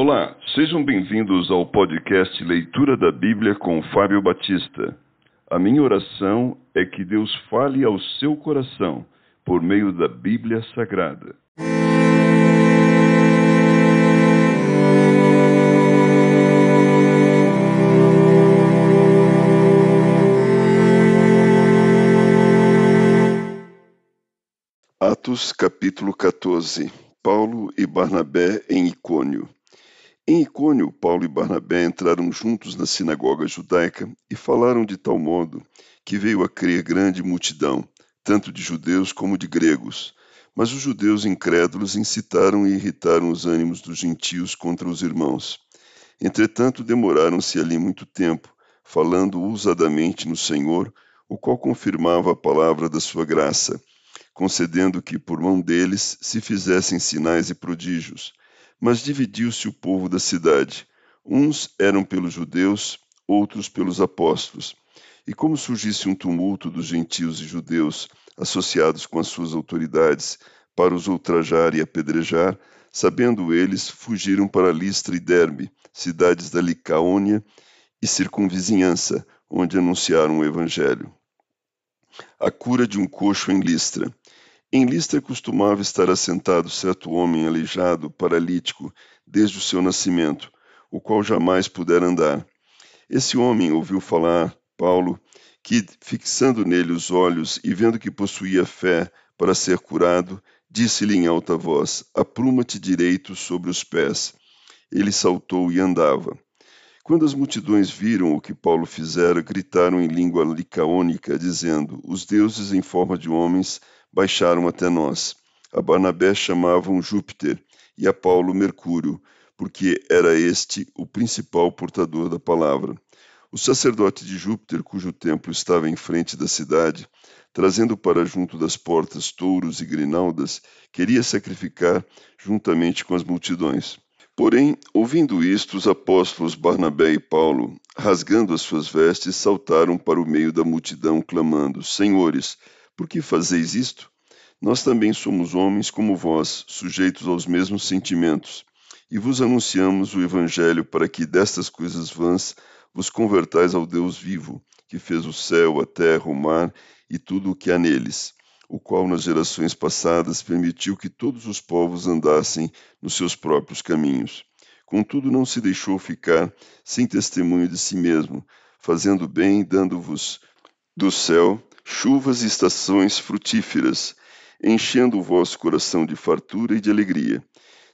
Olá, sejam bem-vindos ao podcast Leitura da Bíblia com Fábio Batista. A minha oração é que Deus fale ao seu coração por meio da Bíblia Sagrada. Atos capítulo 14 Paulo e Barnabé em Icônio em Icônio, Paulo e Barnabé entraram juntos na sinagoga judaica e falaram de tal modo que veio a crer grande multidão, tanto de judeus como de gregos. Mas os judeus incrédulos incitaram e irritaram os ânimos dos gentios contra os irmãos. Entretanto, demoraram-se ali muito tempo, falando ousadamente no Senhor, o qual confirmava a palavra da sua graça, concedendo que por mão deles se fizessem sinais e prodígios mas dividiu-se o povo da cidade. Uns eram pelos judeus, outros pelos apóstolos. E como surgisse um tumulto dos gentios e judeus associados com as suas autoridades para os ultrajar e apedrejar, sabendo eles, fugiram para Listra e Derbe, cidades da Licaônia e circunvizinhança, onde anunciaram o evangelho. A cura de um coxo em Listra. Em Listra costumava estar assentado certo homem aleijado, paralítico, desde o seu nascimento, o qual jamais pudera andar. Esse homem ouviu falar Paulo, que, fixando nele os olhos e vendo que possuía fé para ser curado, disse-lhe em alta voz: Apruma-te direito sobre os pés. Ele saltou e andava. Quando as multidões viram o que Paulo fizera, gritaram em língua licaônica, dizendo: Os deuses em forma de homens baixaram até nós. A Barnabé chamavam Júpiter e a Paulo Mercúrio, porque era este o principal portador da palavra. O sacerdote de Júpiter, cujo templo estava em frente da cidade, trazendo para junto das portas touros e grinaldas, queria sacrificar juntamente com as multidões. Porém, ouvindo isto, os apóstolos Barnabé e Paulo, rasgando as suas vestes, saltaram para o meio da multidão, clamando: Senhores, por que fazeis isto? Nós também somos homens como vós, sujeitos aos mesmos sentimentos, e vos anunciamos o Evangelho para que destas coisas vãs vos convertais ao Deus vivo, que fez o céu, a terra, o mar e tudo o que há neles, o qual nas gerações passadas permitiu que todos os povos andassem nos seus próprios caminhos. Contudo, não se deixou ficar sem testemunho de si mesmo, fazendo bem, dando-vos do céu chuvas e estações frutíferas, enchendo o vosso coração de fartura e de alegria.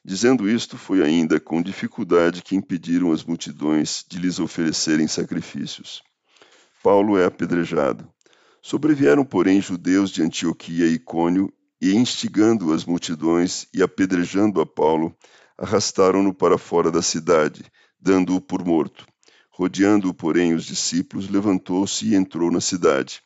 Dizendo isto, foi ainda com dificuldade que impediram as multidões de lhes oferecerem sacrifícios. Paulo é apedrejado. Sobrevieram, porém, judeus de Antioquia e Icônio, e instigando as multidões e apedrejando a Paulo, arrastaram-no para fora da cidade, dando-o por morto. Rodeando-o, porém, os discípulos, levantou-se e entrou na cidade.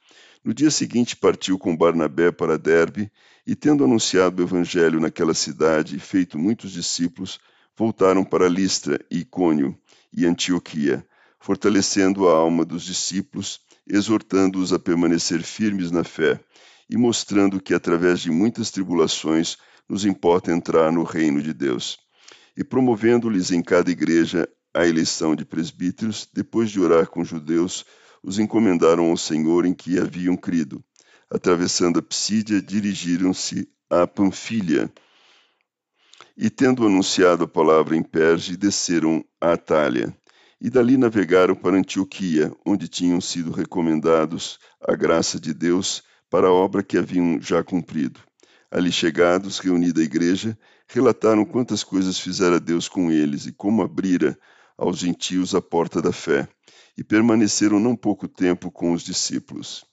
No dia seguinte partiu com Barnabé para Derbe, e tendo anunciado o evangelho naquela cidade e feito muitos discípulos, voltaram para Listra Icônio e Antioquia, fortalecendo a alma dos discípulos, exortando-os a permanecer firmes na fé e mostrando que através de muitas tribulações nos importa entrar no reino de Deus. E promovendo-lhes em cada igreja a eleição de presbíteros, depois de orar com judeus, os encomendaram ao Senhor em que haviam crido. Atravessando a Psídia, dirigiram-se a Panfilha. E, tendo anunciado a palavra em Perge, desceram a Atália. E dali navegaram para Antioquia, onde tinham sido recomendados a graça de Deus para a obra que haviam já cumprido. Ali chegados, reunida a igreja, relataram quantas coisas fizera Deus com eles e como abrira aos gentios a porta da fé e permaneceram não pouco tempo com os discípulos.